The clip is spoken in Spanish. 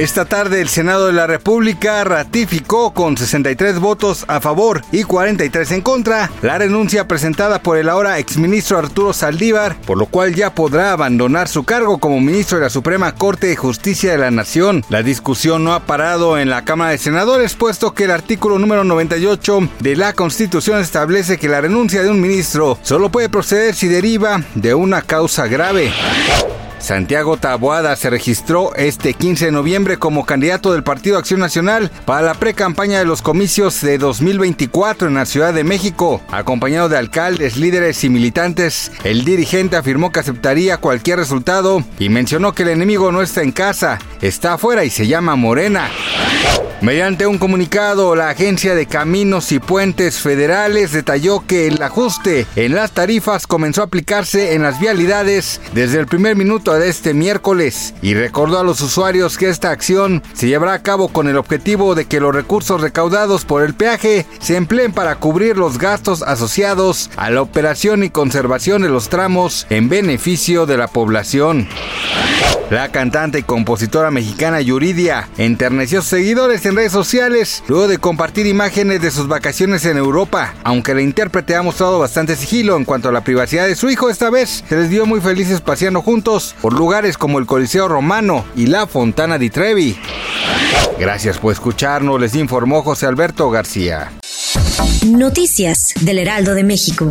Esta tarde el Senado de la República ratificó con 63 votos a favor y 43 en contra la renuncia presentada por el ahora exministro Arturo Saldívar, por lo cual ya podrá abandonar su cargo como ministro de la Suprema Corte de Justicia de la Nación. La discusión no ha parado en la Cámara de Senadores, puesto que el artículo número 98 de la Constitución establece que la renuncia de un ministro solo puede proceder si deriva de una causa grave. Santiago Taboada se registró este 15 de noviembre como candidato del Partido Acción Nacional para la pre-campaña de los comicios de 2024 en la Ciudad de México. Acompañado de alcaldes, líderes y militantes, el dirigente afirmó que aceptaría cualquier resultado y mencionó que el enemigo no está en casa, está afuera y se llama Morena. Mediante un comunicado, la Agencia de Caminos y Puentes Federales detalló que el ajuste en las tarifas comenzó a aplicarse en las vialidades desde el primer minuto de este miércoles y recordó a los usuarios que esta acción se llevará a cabo con el objetivo de que los recursos recaudados por el peaje se empleen para cubrir los gastos asociados a la operación y conservación de los tramos en beneficio de la población. La cantante y compositora mexicana Yuridia enterneció a sus seguidores en redes sociales luego de compartir imágenes de sus vacaciones en Europa. Aunque la intérprete ha mostrado bastante sigilo en cuanto a la privacidad de su hijo, esta vez se les vio muy felices paseando juntos por lugares como el Coliseo Romano y la Fontana di Trevi. Gracias por escucharnos, les informó José Alberto García. Noticias del Heraldo de México.